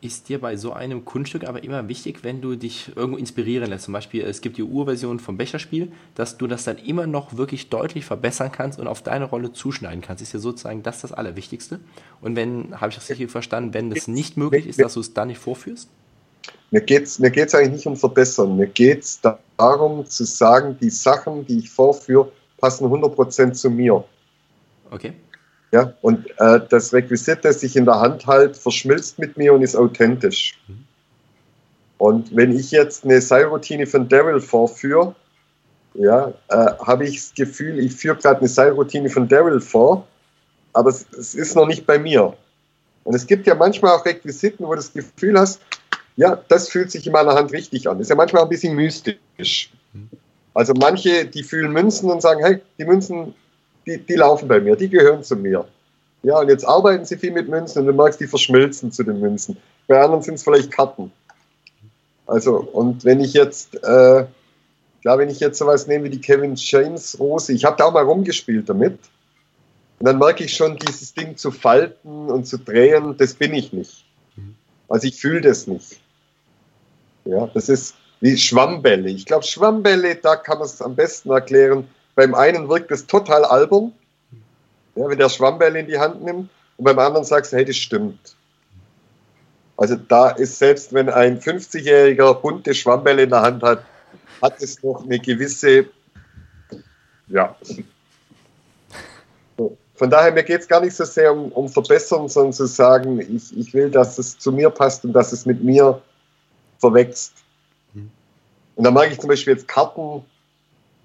ist dir bei so einem Kunststück aber immer wichtig, wenn du dich irgendwo inspirieren lässt. Zum Beispiel, es gibt die Urversion vom Becherspiel, dass du das dann immer noch wirklich deutlich verbessern kannst und auf deine Rolle zuschneiden kannst. Ist ja sozusagen das das Allerwichtigste. Und wenn, habe ich das richtig verstanden, wenn das nicht möglich ist, dass du es dann nicht vorführst? Mir geht es mir geht's eigentlich nicht um Verbessern. Mir geht es darum zu sagen, die Sachen, die ich vorführe, passen 100% zu mir. Okay. Ja, und äh, das Requisit, das ich in der Hand halte, verschmilzt mit mir und ist authentisch. Mhm. Und wenn ich jetzt eine Seilroutine von Daryl vorführe, ja, äh, habe ich das Gefühl, ich führe gerade eine Seilroutine von Daryl vor, aber es, es, ist noch nicht bei mir. Und es gibt ja manchmal auch Requisiten, wo du das Gefühl hast, ja, das fühlt sich in meiner Hand richtig an. Ist ja manchmal ein bisschen mystisch. Also manche, die fühlen Münzen und sagen, hey, die Münzen die, die laufen bei mir, die gehören zu mir. Ja, und jetzt arbeiten sie viel mit Münzen und du merkst, die verschmilzen zu den Münzen. Bei anderen sind es vielleicht Karten. Also, und wenn ich jetzt, äh, klar, wenn ich jetzt sowas nehme wie die Kevin James Rose, ich habe da auch mal rumgespielt damit. Und dann merke ich schon, dieses Ding zu falten und zu drehen, das bin ich nicht. Also ich fühle das nicht. Ja, das ist wie Schwammbälle. Ich glaube, Schwammbälle, da kann man es am besten erklären. Beim einen wirkt es total albern, ja, wenn der Schwammball in die Hand nimmt, und beim anderen sagst du, hey, das stimmt. Also da ist selbst, wenn ein 50-jähriger bunte Schwammball in der Hand hat, hat es noch eine gewisse, ja. Von daher, mir geht es gar nicht so sehr um, um Verbessern, sondern zu sagen, ich, ich will, dass es zu mir passt und dass es mit mir verwächst. Mhm. Und da mag ich zum Beispiel jetzt Karten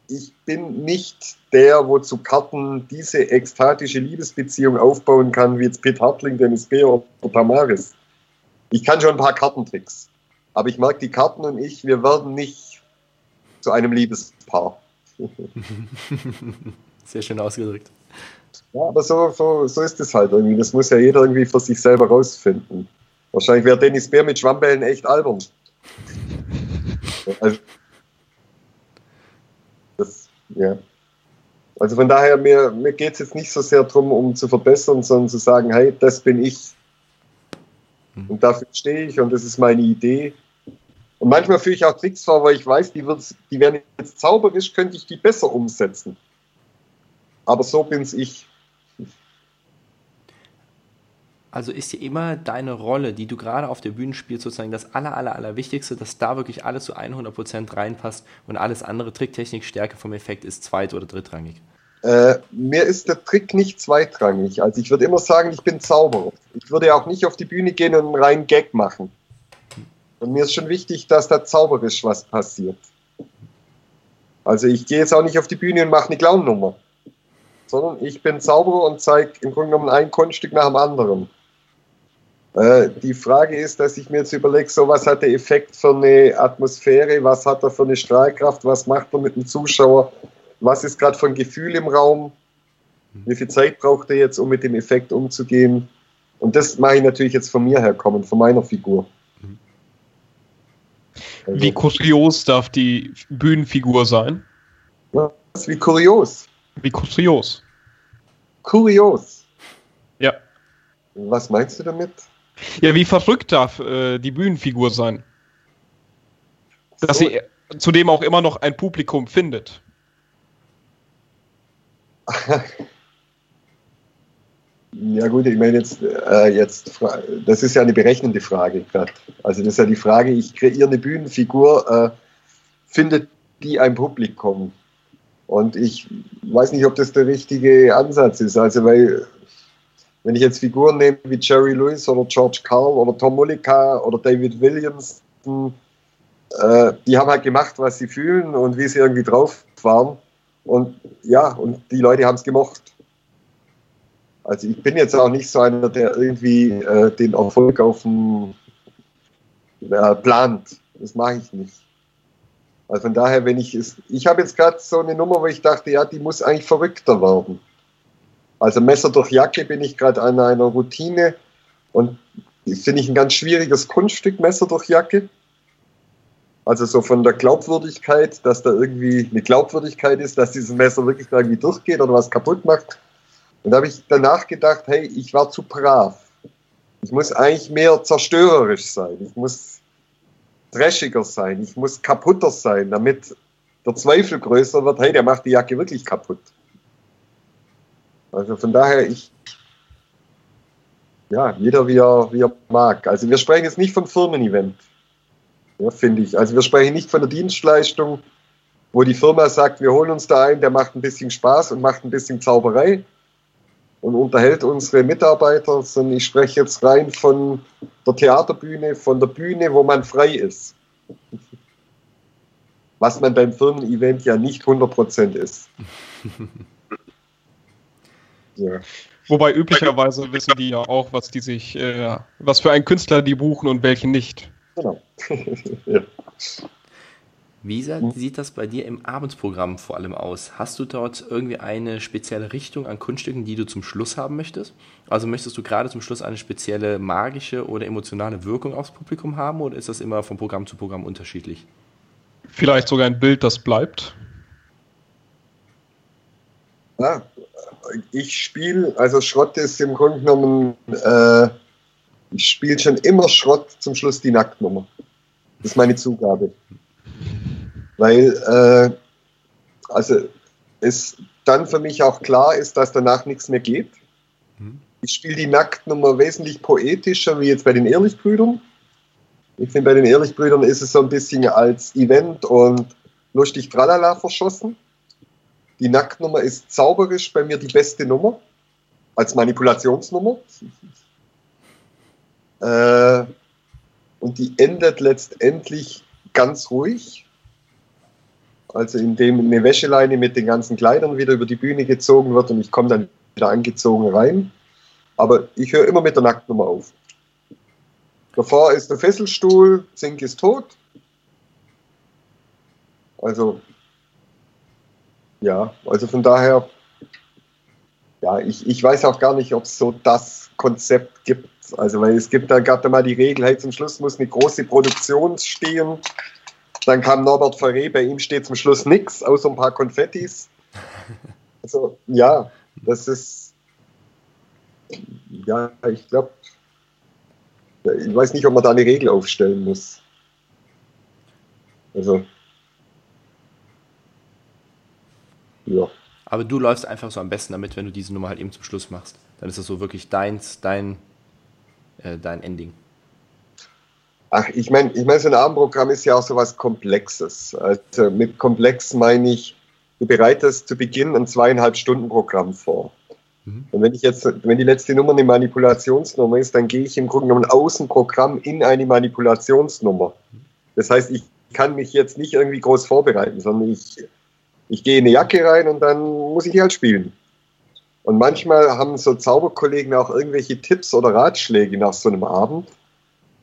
ich bin nicht der, wo zu Karten diese ekstatische Liebesbeziehung aufbauen kann, wie jetzt Pete Hartling, Dennis Beer oder Tamaris. Ich kann schon ein paar Kartentricks. Aber ich mag die Karten und ich, wir werden nicht zu einem Liebespaar. Sehr schön ausgedrückt. Ja, aber so, so, so ist es halt irgendwie. Das muss ja jeder irgendwie für sich selber rausfinden. Wahrscheinlich wäre Dennis Bär mit Schwammbällen echt albern. Also, ja. Also von daher, mir, mir geht es jetzt nicht so sehr darum, um zu verbessern, sondern zu sagen, hey, das bin ich. Mhm. Und dafür stehe ich und das ist meine Idee. Und manchmal führe ich auch Tricks vor, weil ich weiß, die, die werden jetzt zauberisch, könnte ich die besser umsetzen. Aber so bin's ich. Also ist dir immer deine Rolle, die du gerade auf der Bühne spielst, sozusagen das aller, aller, aller Wichtigste, dass da wirklich alles zu 100% reinpasst und alles andere, Tricktechnik, Stärke vom Effekt ist zweit- oder drittrangig? Äh, mir ist der Trick nicht zweitrangig. Also ich würde immer sagen, ich bin Zauberer. Ich würde auch nicht auf die Bühne gehen und einen reinen Gag machen. Und mir ist schon wichtig, dass da zauberisch was passiert. Also ich gehe jetzt auch nicht auf die Bühne und mache eine Clown-Nummer. Sondern ich bin Zauberer und zeige im Grunde genommen ein Kunststück nach dem anderen. Äh, die Frage ist, dass ich mir jetzt überlege, so was hat der Effekt für eine Atmosphäre, was hat er für eine Strahlkraft, was macht er mit dem Zuschauer, was ist gerade für ein Gefühl im Raum, wie viel Zeit braucht er jetzt, um mit dem Effekt umzugehen. Und das mache ich natürlich jetzt von mir herkommen, von meiner Figur. Also, wie kurios darf die Bühnenfigur sein? Was? Wie kurios? Wie kurios? Kurios. Ja. Was meinst du damit? Ja, wie verrückt darf äh, die Bühnenfigur sein? Dass so. sie zudem auch immer noch ein Publikum findet. ja gut, ich meine jetzt, äh, jetzt, das ist ja eine berechnende Frage gerade. Also das ist ja die Frage, ich kreiere eine Bühnenfigur, äh, findet die ein Publikum? Und ich weiß nicht, ob das der richtige Ansatz ist. Also weil wenn ich jetzt Figuren nehme wie Jerry Lewis oder George Carl oder Tom Mullica oder David Williams, äh, die haben halt gemacht, was sie fühlen und wie sie irgendwie drauf waren. Und ja, und die Leute haben es gemocht. Also ich bin jetzt auch nicht so einer, der irgendwie äh, den Erfolg auf dem äh, plant. Das mache ich nicht. Also von daher, wenn ich es, ich habe jetzt gerade so eine Nummer, wo ich dachte, ja, die muss eigentlich verrückter werden. Also Messer durch Jacke bin ich gerade an einer Routine und finde ich ein ganz schwieriges Kunststück, Messer durch Jacke. Also so von der Glaubwürdigkeit, dass da irgendwie eine Glaubwürdigkeit ist, dass dieses Messer wirklich irgendwie durchgeht oder was kaputt macht. Und da habe ich danach gedacht, hey, ich war zu brav. Ich muss eigentlich mehr zerstörerisch sein. Ich muss dreschiger sein. Ich muss kaputter sein, damit der Zweifel größer wird, hey, der macht die Jacke wirklich kaputt. Also von daher, ich, ja, jeder wie er, wie er mag. Also wir sprechen jetzt nicht vom Firmen-Event, ja, finde ich. Also wir sprechen nicht von der Dienstleistung, wo die Firma sagt, wir holen uns da ein, der macht ein bisschen Spaß und macht ein bisschen Zauberei und unterhält unsere Mitarbeiter, sondern ich spreche jetzt rein von der Theaterbühne, von der Bühne, wo man frei ist. Was man beim Firmen-Event ja nicht 100% ist. ja. Wobei üblicherweise wissen die ja auch, was die sich, äh, was für einen Künstler die buchen und welchen nicht. Genau. ja. Wie sieht das bei dir im Abendprogramm vor allem aus? Hast du dort irgendwie eine spezielle Richtung an Kunststücken, die du zum Schluss haben möchtest? Also möchtest du gerade zum Schluss eine spezielle magische oder emotionale Wirkung aufs Publikum haben oder ist das immer von Programm zu Programm unterschiedlich? Vielleicht sogar ein Bild, das bleibt. Ja, ich spiele, also Schrott ist im Grunde genommen, äh, ich spiele schon immer Schrott zum Schluss die Nacktnummer. Das ist meine Zugabe. Weil, äh, also es dann für mich auch klar ist, dass danach nichts mehr geht. Mhm. Ich spiele die Nacktnummer wesentlich poetischer wie jetzt bei den Ehrlichbrüdern. Ich finde, bei den Ehrlichbrüdern ist es so ein bisschen als Event und lustig tralala verschossen. Die Nacktnummer ist zauberisch bei mir die beste Nummer als Manipulationsnummer. Äh, und die endet letztendlich ganz ruhig. Also indem eine Wäscheleine mit den ganzen Kleidern wieder über die Bühne gezogen wird und ich komme dann wieder angezogen rein. Aber ich höre immer mit der Nacktnummer auf. Davor ist der Fesselstuhl, Zink ist tot. Also, ja, also von daher, ja, ich, ich weiß auch gar nicht, ob es so das Konzept gibt. Also, weil es gibt, da da mal die Regel, hey, zum Schluss muss eine große Produktion stehen. Dann kam Norbert Ferré, bei ihm steht zum Schluss nichts, außer ein paar Konfettis. Also, ja, das ist, ja, ich glaube, ich weiß nicht, ob man da eine Regel aufstellen muss. Also. Ja. Aber du läufst einfach so am besten damit, wenn du diese Nummer halt eben zum Schluss machst. Dann ist das so wirklich deins, dein, äh, dein Ending. Ach, ich meine, ich mein, so ein Abendprogramm ist ja auch so was Komplexes. Also mit komplex meine ich, du bereitest zu Beginn ein zweieinhalb Stunden Programm vor. Mhm. Und wenn ich jetzt, wenn die letzte Nummer eine Manipulationsnummer ist, dann gehe ich im Grunde genommen aus dem Programm in eine Manipulationsnummer. Das heißt, ich kann mich jetzt nicht irgendwie groß vorbereiten, sondern ich, ich gehe in eine Jacke rein und dann muss ich halt spielen. Und manchmal haben so Zauberkollegen auch irgendwelche Tipps oder Ratschläge nach so einem Abend.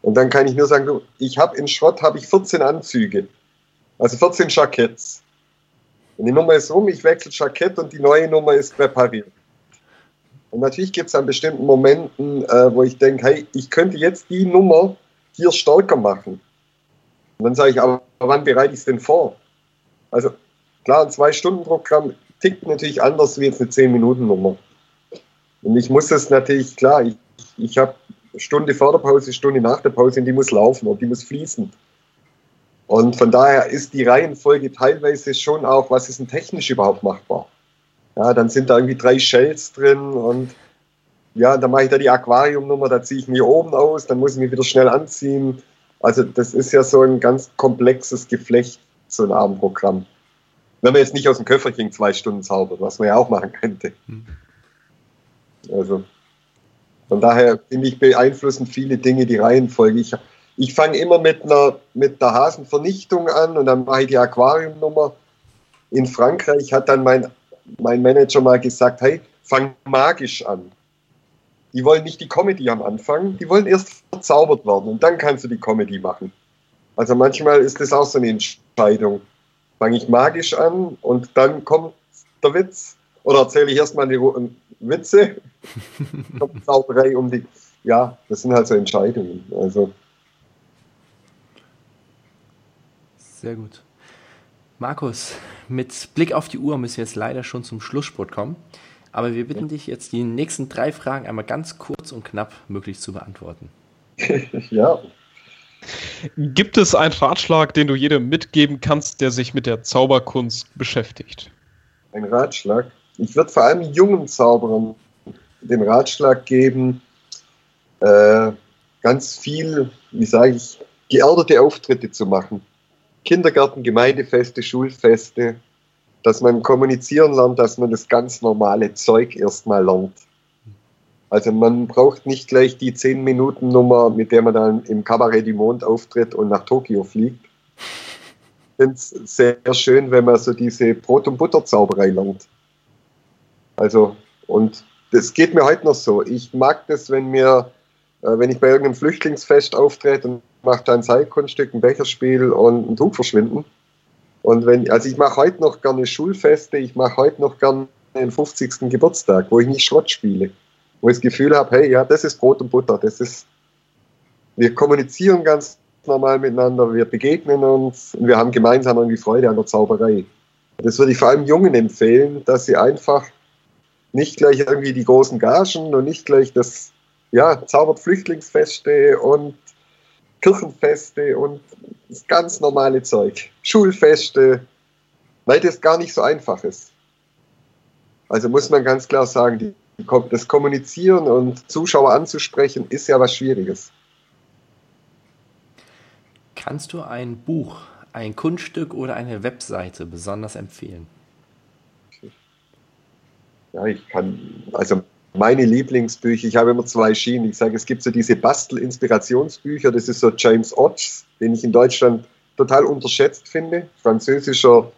Und dann kann ich nur sagen, ich habe in Schrott habe ich 14 Anzüge, also 14 Jacketts. Und die Nummer ist rum, ich wechsle Jackett und die neue Nummer ist präpariert. Und natürlich gibt es an bestimmten Momenten, äh, wo ich denke, hey, ich könnte jetzt die Nummer hier stärker machen. Und dann sage ich, aber wann bereite ich es denn vor? Also klar, ein Zwei-Stunden-Programm tickt natürlich anders wie jetzt eine Zehn-Minuten-Nummer. Und ich muss das natürlich, klar, ich, ich habe Stunde vor der Pause, Stunde nach der Pause und die muss laufen und die muss fließen. Und von daher ist die Reihenfolge teilweise schon auch, was ist denn technisch überhaupt machbar? Ja, dann sind da irgendwie drei Shells drin und ja, dann mache ich da die Aquariumnummer, da ziehe ich mich oben aus, dann muss ich mich wieder schnell anziehen. Also das ist ja so ein ganz komplexes Geflecht, so ein Abendprogramm. Wenn man jetzt nicht aus dem Köfferchen zwei Stunden zaubert, was man ja auch machen könnte. Hm. Also von daher finde ich beeinflussen viele Dinge die Reihenfolge. Ich, ich fange immer mit einer mit der Hasenvernichtung an und dann mache ich die Aquariumnummer. In Frankreich hat dann mein mein Manager mal gesagt, hey, fang magisch an. Die wollen nicht die Comedy am Anfang, die wollen erst verzaubert werden und dann kannst du die Comedy machen. Also manchmal ist das auch so eine Entscheidung. Fange ich magisch an und dann kommt der Witz oder erzähle ich erstmal die Witze, kommt Zauberei um die. Ja, das sind halt so Entscheidungen. Also. Sehr gut. Markus, mit Blick auf die Uhr müssen wir jetzt leider schon zum Schlussspurt kommen. Aber wir bitten dich jetzt, die nächsten drei Fragen einmal ganz kurz und knapp möglichst zu beantworten. ja. Gibt es einen Ratschlag, den du jedem mitgeben kannst, der sich mit der Zauberkunst beschäftigt? Ein Ratschlag? Ich würde vor allem jungen Zauberern den Ratschlag geben, äh, ganz viel, wie sage ich, geerdete Auftritte zu machen. Kindergarten, Gemeindefeste, Schulfeste, dass man kommunizieren lernt, dass man das ganz normale Zeug erstmal lernt. Also man braucht nicht gleich die 10-Minuten-Nummer, mit der man dann im Kabarett die Mond auftritt und nach Tokio fliegt. Ich finde es sehr schön, wenn man so diese Brot- und Butterzauberei lernt. Also, und das geht mir heute noch so. Ich mag das, wenn mir, äh, wenn ich bei irgendeinem Flüchtlingsfest auftrete und mache da ein Seilkunststück, ein Becherspiel und ein Tuch verschwinden. Und wenn, also ich mache heute noch gerne Schulfeste, ich mache heute noch gerne den 50. Geburtstag, wo ich nicht Schrott spiele. Wo ich das Gefühl habe, hey, ja, das ist Brot und Butter, das ist, wir kommunizieren ganz normal miteinander, wir begegnen uns und wir haben gemeinsam irgendwie Freude an der Zauberei. Das würde ich vor allem Jungen empfehlen, dass sie einfach nicht gleich irgendwie die großen Gagen und nicht gleich das, ja, zaubert Flüchtlingsfeste und Kirchenfeste und das ganz normale Zeug. Schulfeste, weil das gar nicht so einfach ist. Also muss man ganz klar sagen, die, das Kommunizieren und Zuschauer anzusprechen, ist ja was Schwieriges. Kannst du ein Buch, ein Kunststück oder eine Webseite besonders empfehlen? Ja, ich kann, also meine Lieblingsbücher, ich habe immer zwei Schienen. Ich sage, es gibt so diese Bastel-Inspirationsbücher, das ist so James Otts, den ich in Deutschland total unterschätzt finde. Französischer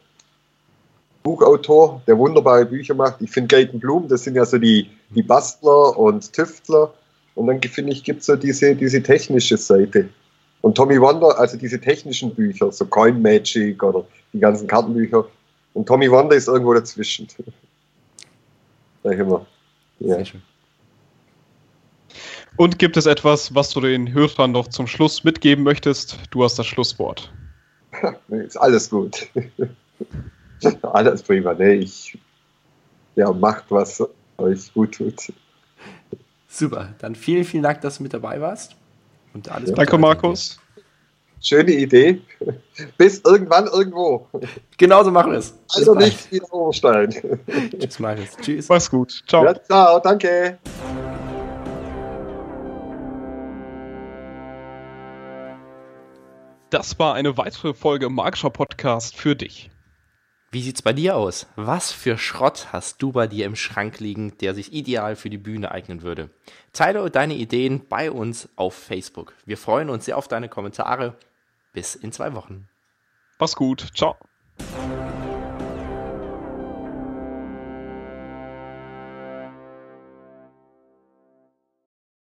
Buchautor, der wunderbare Bücher macht. Ich finde Gaten Bloom, das sind ja so die, die Bastler und Tüftler. Und dann finde ich, gibt es so diese, diese technische Seite. Und Tommy Wonder, also diese technischen Bücher, so Coin Magic oder die ganzen Kartenbücher. Und Tommy Wonder ist irgendwo dazwischen. Ich immer. Ja. Sehr schön. Und gibt es etwas, was du den Hörern noch zum Schluss mitgeben möchtest? Du hast das Schlusswort. ist alles gut. alles prima. Nee, ich ja, macht, was euch gut tut. Super, dann vielen, vielen Dank, dass du mit dabei warst. Und alles ja. Danke, Markus. Schöne Idee. Bis irgendwann irgendwo. Genauso machen wir es. Also nicht wieder Oberstein. Tschüss, Markus. Tschüss. Mach's gut. Ciao. Ja, ciao, danke. Das war eine weitere Folge Magischer Podcast für dich. Wie sieht's bei dir aus? Was für Schrott hast du bei dir im Schrank liegen, der sich ideal für die Bühne eignen würde? Teile deine Ideen bei uns auf Facebook. Wir freuen uns sehr auf deine Kommentare. Bis in zwei Wochen. Mach's gut. Ciao.